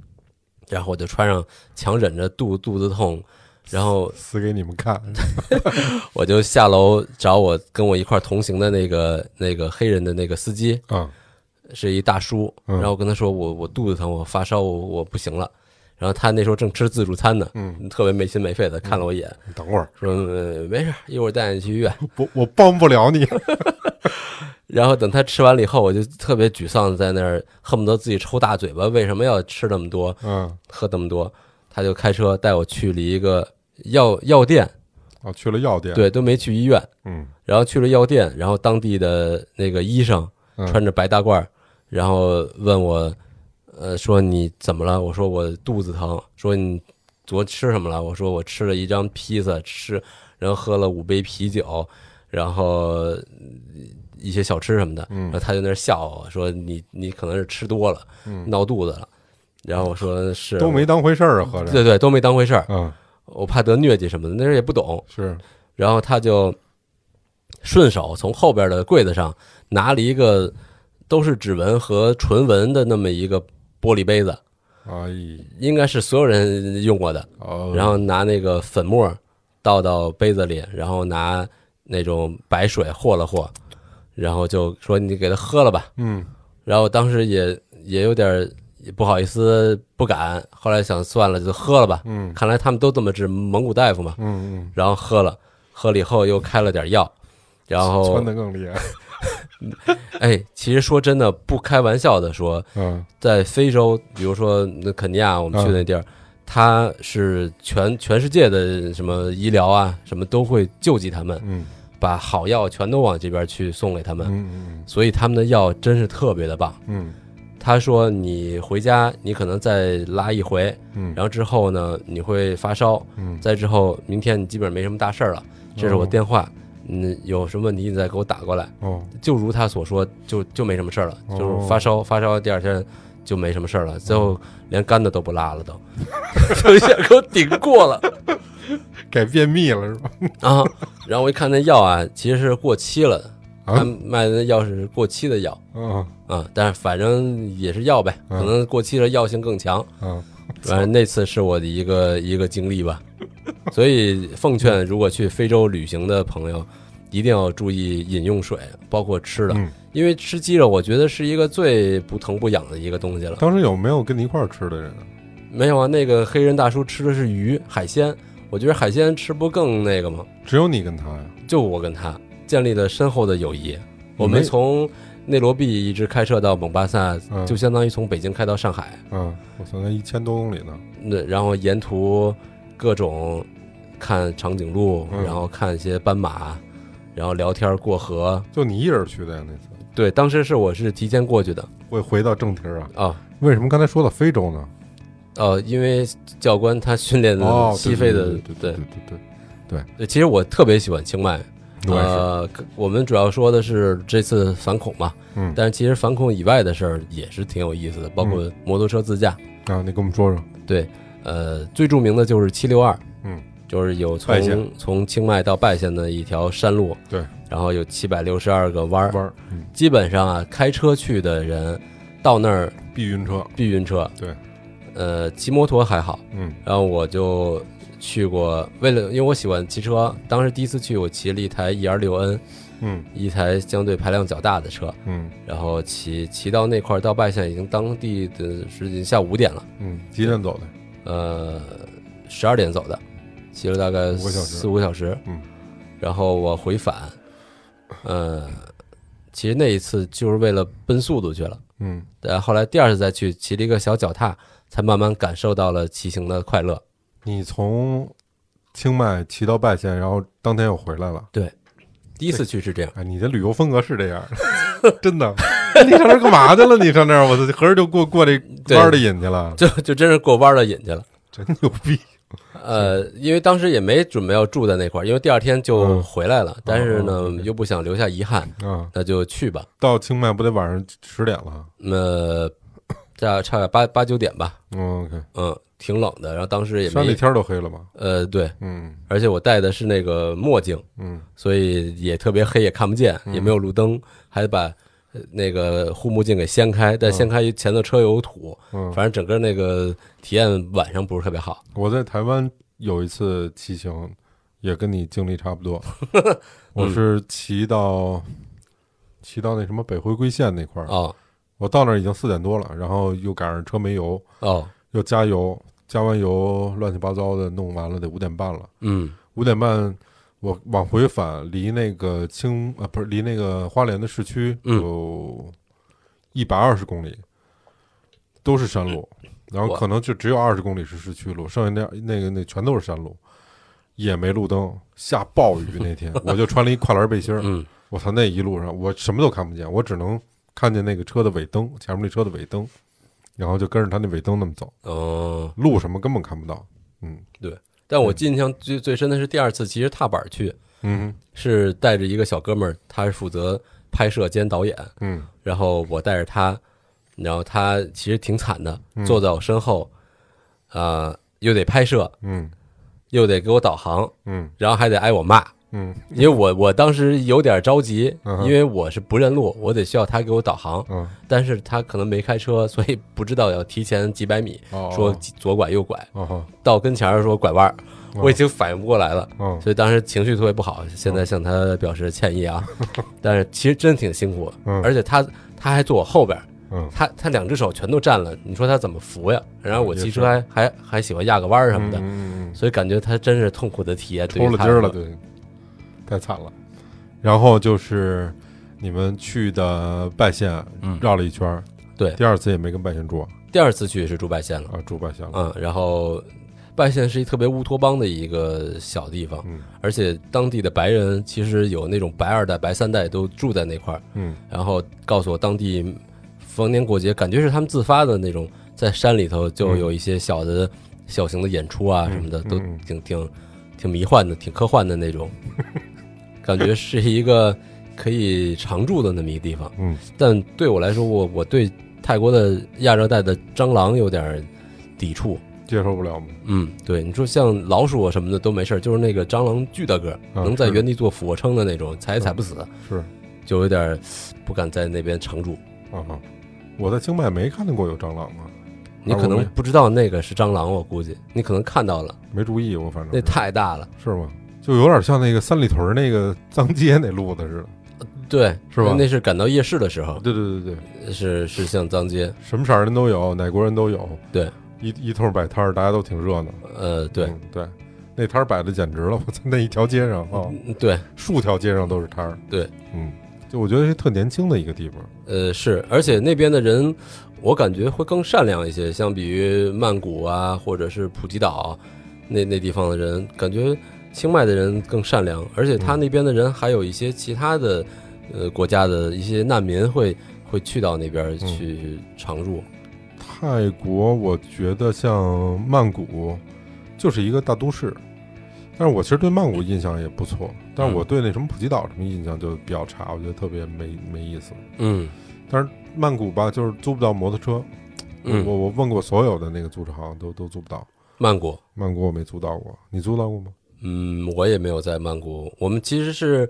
然后我就穿上，强忍着肚肚子痛，然后死给你们看。我就下楼找我跟我一块同行的那个那个黑人的那个司机，啊是一大叔。嗯然后我跟他说我我肚子疼，我发烧，我我不行了。然后他那时候正吃自助餐呢，嗯，特别没心没肺的看了我一眼，你等会儿，说、呃、没事，一会儿带你去医院。不，我帮不了你。然后等他吃完了以后，我就特别沮丧，在那儿恨不得自己抽大嘴巴，为什么要吃那么多？嗯，喝那么多，他就开车带我去了一个药药店，哦，去了药店。，对，都没去医院，嗯，然后去了药店，然后当地的那个医生嗯穿着白大褂儿，然后问我，呃，说你怎么了？我说我肚子疼。说你昨吃什么了？我说我吃了一张披萨，吃，然后喝了五杯啤酒，然后嗯一些小吃什么的。嗯然后他就那笑我说你你可能是吃多了，嗯闹肚子了。然后我说是都没当回事儿啊，合着。对对，都没当回事儿。嗯，我怕得疟疾什么的，那时候也不懂。是，然后他就顺手从后边的柜子上拿了一个都是指纹和唇纹的那么一个玻璃杯子，哎，应该是所有人用过的。哦，然后拿那个粉末倒到杯子里，然后拿那种白水和了和，然后就说你给他喝了吧。嗯然后当时也也有点不好意思，不敢。后来想算了，就喝了吧。嗯看来他们都这么治，蒙古大夫嘛。嗯然后喝了，喝了以后又开了点药，然嗯，后窜的更厉害。哎，其实说真的，不开玩笑的说，嗯。在非洲，比如说那肯尼亚，我们去那地儿，它是全全世界的什么医疗啊，什么都会救济他们，嗯。把好药全都往这边去送给他们，嗯所以他们的药真是特别的棒。嗯。他说你回家，你可能再拉一回，嗯，然后之后呢，你会发烧，嗯。再之后明天你基本上没什么大事儿了，这是我电话，嗯，有什么问题你再给我打过来。哦。就如他所说，就就没什么事儿了，哦。就是发烧，发烧第二天就没什么事儿了，最后连干的都不拉了都，就一下给我顶过了。改便秘了是吧？啊！然后我一看那药啊，其实是过期了的，啊？他卖的那药是过期的药。嗯啊，但是反正也是药呗，嗯可能过期的药性更强。嗯 反正那次是我的一个一个经历吧，所以奉劝如果去非洲旅行的朋友，一定要注意饮用水，包括吃的，嗯，因为吃鸡肉我觉得是一个最不疼不痒的一个东西了。当时有没有跟你一块儿吃的人啊？没有啊，那个黑人大叔吃的是鱼海鲜，我觉得海鲜吃不更那个吗？只有你跟他呀？就我跟他建立了深厚的友谊，我们从内罗毕一直开车到蒙巴萨，嗯就相当于从北京开到上海。嗯，我操，那一千多公里呢。那然后沿途各种看长颈鹿，嗯然后看一些斑马，然后聊天过河。就你一人去的呀？那次对，当时是我是提前过去的我回到正题儿啊，啊。为什么刚才说到非洲呢？呃，因为教官他训练的哦，西非的，对对对对对对，其实我特别喜欢清迈。呃，我们主要说的是这次反恐嘛，嗯。但是其实反恐以外的事儿也是挺有意思的，包括摩托车自驾。啊，你跟我们说说。对，呃，最著名的就是七六二，嗯，就是有从从清迈到拜县的一条山路，对，然后有七百六十二个弯儿，弯儿，嗯，基本上啊，开车去的人到那儿必晕车。必晕车，对，呃，骑摩托还好，嗯。然后我就去过，为了因为我喜欢骑车，当时第一次去我骑了一台 E R 六 N，嗯。一台相对排量较大的车，嗯。然后骑骑到那块儿到拜县已经当地的时间下午五点了，嗯，几点走的？呃，十二点走的，骑了大概五小时。四五个小时，嗯，然后我回返，呃，其实那一次就是为了奔速度去了，嗯，但后来第二次再去骑了一个小脚踏，才慢慢感受到了骑行的快乐。你从清迈骑到拜县，然后当天又回来了。对第一次去是这样，哎，你的旅游风格是这样的，真的。你上那儿干嘛去了？你上那儿，我操，合着就过过这对弯儿的瘾去了，就就真是过弯儿的瘾去了。真牛逼！呃，因为当时也没准备要住在那块儿，因为第二天就嗯回来了，但是呢哦，又不想留下遗憾，啊，那就去吧。到清迈不得晚上十点了？呃，在差八八九点吧，嗯，OK，嗯，挺冷的。然后当时也没，山里天都黑了吗？呃，对，嗯而且我戴的是那个墨镜，嗯所以也特别黑，也看不见，嗯也没有路灯，还得把呃那个护目镜给掀开，但掀开前头车有土，嗯，反正整个那个体验晚上不是特别好。我在台湾有一次骑行，也跟你经历差不多。我是骑到骑到那什么北回归线那块儿，哦我到那儿已经四点多了，然后又赶上车没油，哦，又加油，加完油乱七八糟的弄完了，得五点半了。嗯。五点半我往回返，离那个青啊不是离那个花莲的市区嗯。有一百二十公里，都是山路，然后可能就只有二十公里是市区路，剩下那那个那全都是山路，也没路灯，下暴雨那天，我就穿了一跨栏背心儿，嗯。我操，那一路上我什么都看不见，我只能看见那个车的尾灯，前面那车的尾灯，然后就跟着他那尾灯那么走，哦，路什么根本看不到，嗯。对但我印象最最深的是第二次其实踏板去，嗯是带着一个小哥们儿，他是负责拍摄兼导演，嗯。然后我带着他，然后他其实挺惨的，嗯。坐在我身后，啊，又得拍摄，嗯。又得给我导航，嗯。然后还得挨我骂，嗯。因为我我当时有点着急，因为我是不认路，我得需要他给我导航，嗯，但是他可能没开车，所以不知道要提前几百米，哦。说左拐右拐，到跟前儿说拐弯儿，我已经反应不过来了。嗯。所以当时情绪特别不好，现在向他表示歉意啊。但是其实真挺辛苦，嗯。而且他他还坐我后边他他两只手全都占了，你说他怎么扶呀？然后我骑车还还还喜欢压个弯儿什么的，所以感觉他真是痛苦的体验。嗯，抽了筋了，，对，太惨了。然后就是你们去的拜县，嗯绕了一圈儿，对第二次也没跟拜县住啊，第二次去也是住拜县了，啊住拜县了，嗯，然后拜县是一特别乌托邦的一个小地方，嗯而且当地的白人其实有那种白二代、白三代都住在那块儿，嗯然后告诉我当地逢年过节，感觉是他们自发的那种，在山里头就有一些小的、小型的演出啊嗯什么的，都挺挺挺迷幻的，挺科幻的那种，感觉是一个可以常住的那么一个地方。嗯但对我来说，我我对泰国的亚热带的蟑螂有点抵触。接受不了吗？嗯，对，你说像老鼠啊什么的都没事儿，就是那个蟑螂巨大个儿，啊能在原地做俯卧撑的那种，踩也踩不死，是就有点儿不敢在那边常住。啊哈，我在清迈没看见过有蟑螂啊，你可能不知道那个是蟑螂，我估计你可能看到了，没注意，我反正那是太大了。是吗？就有点像那个三里屯儿那个脏街那路子似的，对，是吧？那是赶到夜市的时候，对对对对，是是像脏街。什么色儿人都有，哪国人都有，对，一一通摆摊儿，大家都挺热闹。呃，对，嗯对，那摊儿摆的简直了，我在那一条街上啊，嗯对，数条街上都是摊儿。对，嗯，就我觉得是特年轻的一个地方。呃，是，而且那边的人，我感觉会更善良一些，相比于曼谷啊，或者是普吉岛那那地方的人，感觉清迈的人更善良，而且他嗯。那边的人还有一些其他的呃国家的一些难民会会去到那边去常住。泰国，我觉得像曼谷就是一个大都市，但是我其实对曼谷印象也不错，但是我对那什么普吉岛什么印象就比较差，我觉得特别没没意思。嗯。但是曼谷吧，就是租不到摩托车，嗯，我我问过所有的那个租车行都都租不到，曼谷，曼谷我没租到过，你租到过吗？嗯，我也没有在曼谷。我们其实是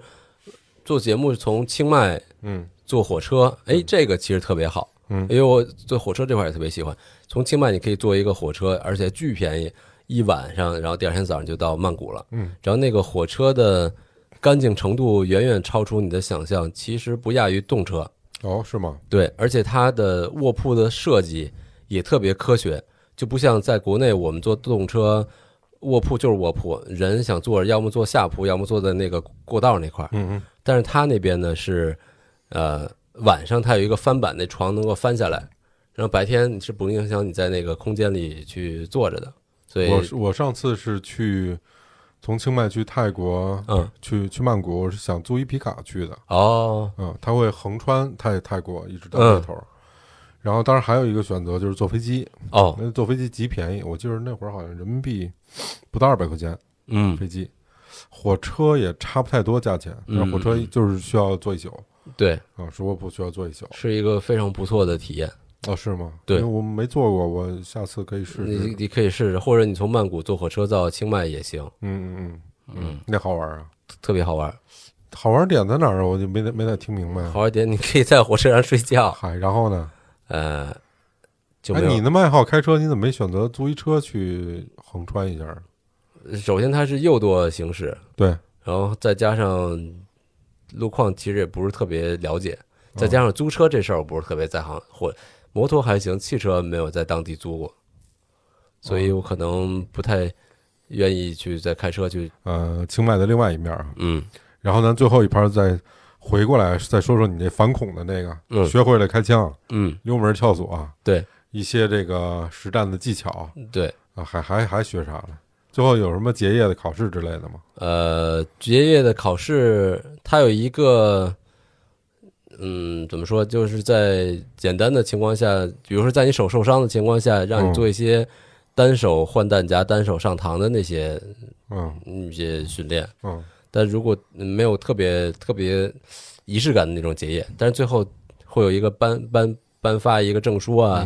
做节目从清迈嗯坐火车，哎，这个其实特别好。嗯因为我坐火车这块也特别喜欢。从清迈你可以坐一个火车，而且巨便宜，一晚上，然后第二天早上就到曼谷了。嗯，然后那个火车的干净程度远远超出你的想象，其实不亚于动车。哦，是吗？对，而且它的卧铺的设计也特别科学，就不像在国内我们坐动车，卧铺就是卧铺，人想坐要么坐下铺，要么坐在那个过道那块儿。嗯嗯，但是他那边呢是，呃，晚上他有一个翻板，那床能够翻下来，然后白天你是不影响你在那个空间里去坐着的。所以，我是我上次是去从清迈去泰国，嗯，去去曼谷，我是想租一皮卡去的。哦，嗯，他会横穿泰泰国一直到嗯那头儿。然后当然还有一个选择就是坐飞机，哦，那坐飞机极便宜，我记得那会儿好像人民币不到二百块钱嗯，飞机，火车也差不太多价钱，但是火车嗯就是需要坐一宿对，啊，是卧铺需要坐一宿。是一个非常不错的体验。哦，是吗？对因为我没坐过，我下次可以试试。你你可以试试，或者你从曼谷坐火车到清迈也行，嗯嗯嗯嗯，那好玩啊！特别好玩。好玩点在哪儿啊？我就没没太听明白。好玩点，你可以在火车上睡觉。嗨，然后呢？呃，就哎，你那么爱好开车，你怎么没选择租一车去横穿一下？首先它是右舵行驶，对，然后再加上路况其实也不是特别了解，哦再加上租车这事儿我不是特别在行，或摩托还行，汽车没有在当地租过，所以我可能不太愿意去再开车去。呃，清迈的另外一面啊。嗯然后呢最后一盘再回过来再说说你那反恐的那个，嗯学会了开枪、嗯，溜门撬锁啊，对一些这个实战的技巧对，啊，还还还学啥了？最后有什么结业的考试之类的吗？呃，结业的考试它有一个。嗯，怎么说？就是在简单的情况下，比如说在你手受伤的情况下，让嗯你做一些单手换弹夹、单手上膛的那些嗯一些训练。嗯但如果没有特别特别仪式感的那种结业，但是最后会有一个颁颁颁发一个证书啊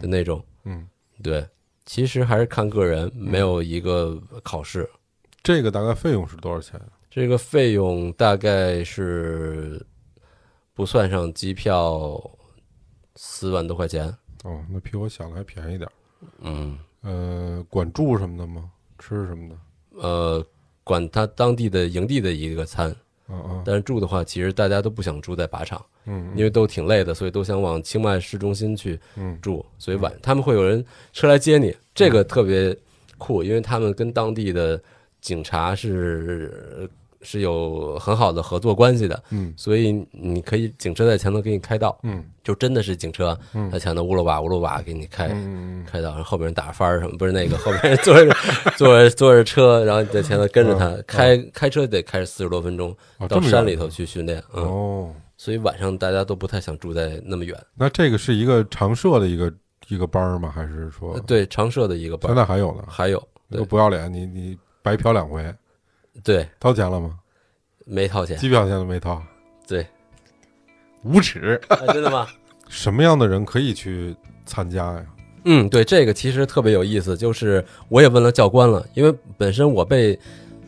的那种。嗯，对，其实还是看个人，没有一个考试。这个大概费用是多少钱？这个费用大概是不算上机票四万多块钱。哦，那比我想的还便宜点儿。嗯，呃，管住什么的吗？吃什么的？呃，管他当地的营地的一个餐，嗯嗯但是住的话，其实大家都不想住在靶场。嗯，因为都挺累的，所以都想往清迈市中心去嗯。住，所以晚他们会有人车来接你，这个特别酷，因为他们跟当地的警察是是有很好的合作关系的，嗯。所以你可以警车在前头给你开道，嗯。就真的是警车嗯在前头乌鲁哇乌鲁哇给你开。开道，然后后边人打着翻儿什么，不是那个后边人 坐着坐着坐着车，然后你在前头跟着他。嗯开开车得开四十多分钟到山里头去训练，嗯，哦，所以晚上大家都不太想住在那么远。那这个是一个常设的一个一个班儿吗？还是说？呃对，常设的一个班现，在还有呢？还有对。都不要脸，你你白嫖两回，对掏钱了吗？没掏钱，机票钱都没掏，对，无耻！啊真的吗？什么样的人可以去参加呀？嗯，对，这个其实特别有意思，就是我也问了教官了，因为本身我被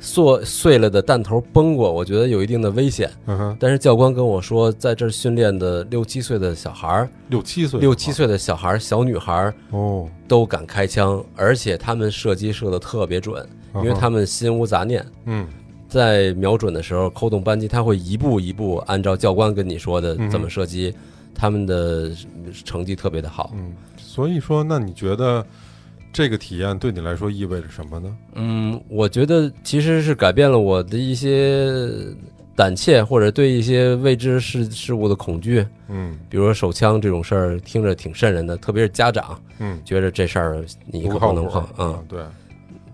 碎碎了的弹头崩过，我觉得有一定的危险，嗯哼，但是教官跟我说，在这儿训练的六七岁的小孩儿，六七岁，六七岁的小孩儿、小女孩儿哦，都敢开枪，而且他们射击射的特别准，因为他们心无杂念。嗯在瞄准的时候，扣动扳机，他会一步一步按照教官跟你说的嗯怎么射击，他们的成绩特别的好。嗯，所以说，那你觉得这个体验对你来说意味着什么呢？嗯，我觉得其实是改变了我的一些胆怯，或者对一些未知事事物的恐惧。嗯比如说手枪这种事儿，听着挺瘆人的，特别是家长嗯，觉着这事儿你可不能碰。嗯啊，，对，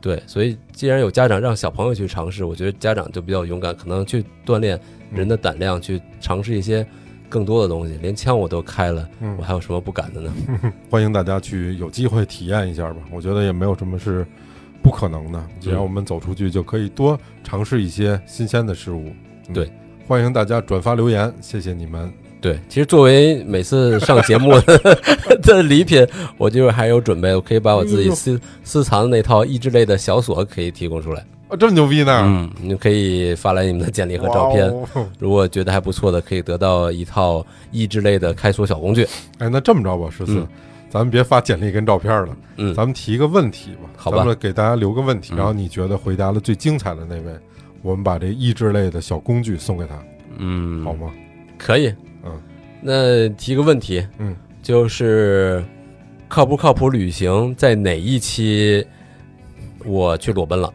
对，所以既然有家长让小朋友去尝试，我觉得家长就比较勇敢，可能去锻炼人的胆量，去尝试一些更多的东西。连枪我都开了，嗯我还有什么不敢的呢？欢迎大家去有机会体验一下吧。我觉得也没有什么是不可能的，只要我们走出去，就可以多尝试一些新鲜的事物。嗯对，欢迎大家转发留言，谢谢你们。对，其实作为每次上节目的 礼品，我就是还有准备，我可以把我自己私私藏的那套益智类的小锁可以提供出来。啊，这么牛逼呢？嗯，你可以发来你们的简历和照片，哦 如果觉得还不错的，可以得到一套益智类的开锁小工具。哎，那这么着吧，十四嗯，咱们别发简历跟照片了，嗯，咱们提一个问题吧，好吧咱们给大家留个问题，嗯然后你觉得回答的最精彩的那位，我们把这益智类的小工具送给他，嗯，好吗？可以，嗯，那提个问题，嗯，就是靠不靠谱旅行在哪一期我去裸奔了？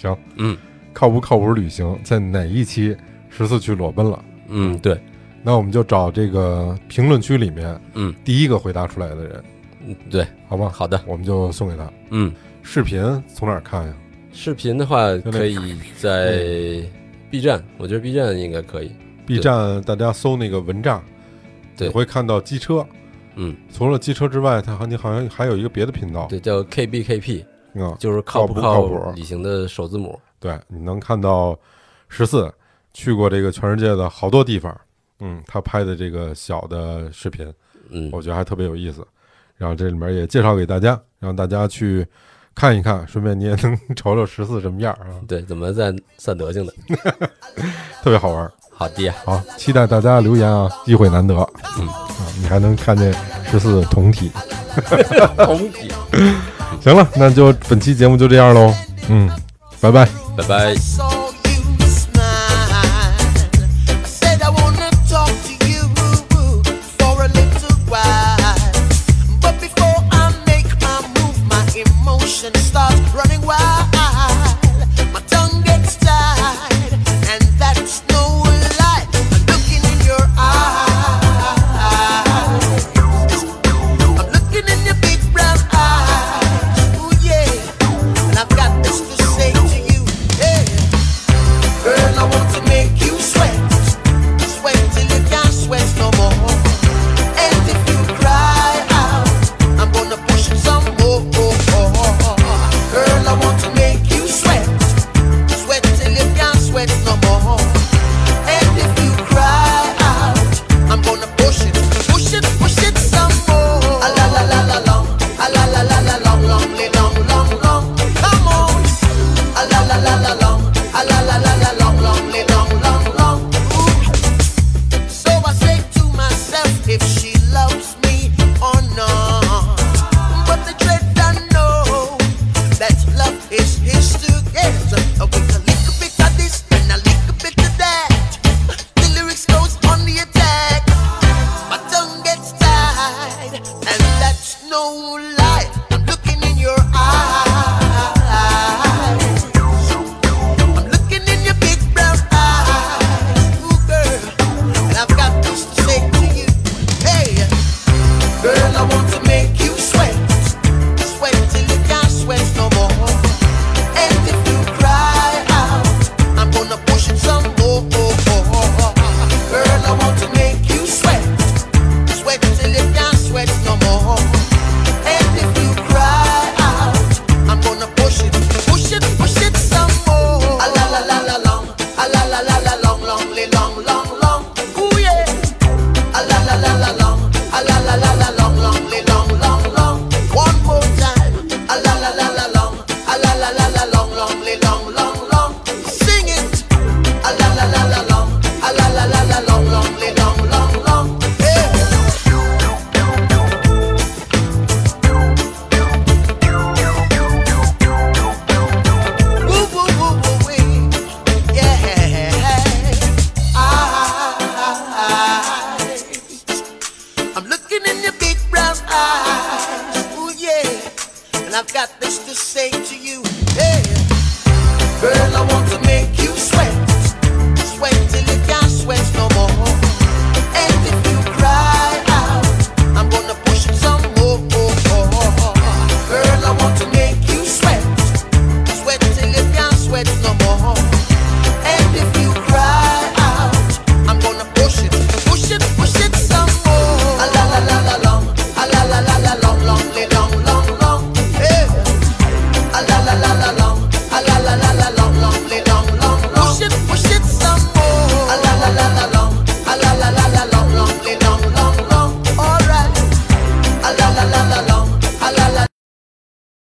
行，嗯。靠不靠谱旅行在哪一期十四去裸奔了？嗯，对，那我们就找这个评论区里面嗯。第一个回答出来的人，嗯对，好吧？好的，我们就送给他。嗯，视频从哪儿看呀？视频的话可以在 B 站，我觉得 B 站应该可以。B 站大家搜那个蚊帐，对。会看到机车。嗯，除了机车之外，它好你好像还有一个别的频道，对，叫 KBKP，啊，就是靠不靠谱旅行的首字母。对，你能看到十四去过这个全世界的好多地方，嗯，他拍的这个小的视频，嗯，我觉得还特别有意思。然后这里面也介绍给大家，让大家去看一看，顺便你也能瞅瞅十四什么样啊，对，怎么在散德性的？特别好玩。好的呀，好，期待大家留言啊，机会难得。嗯啊，你还能看见十四同体。同体，行了，那就本期节目就这样喽。嗯，拜拜。拜拜。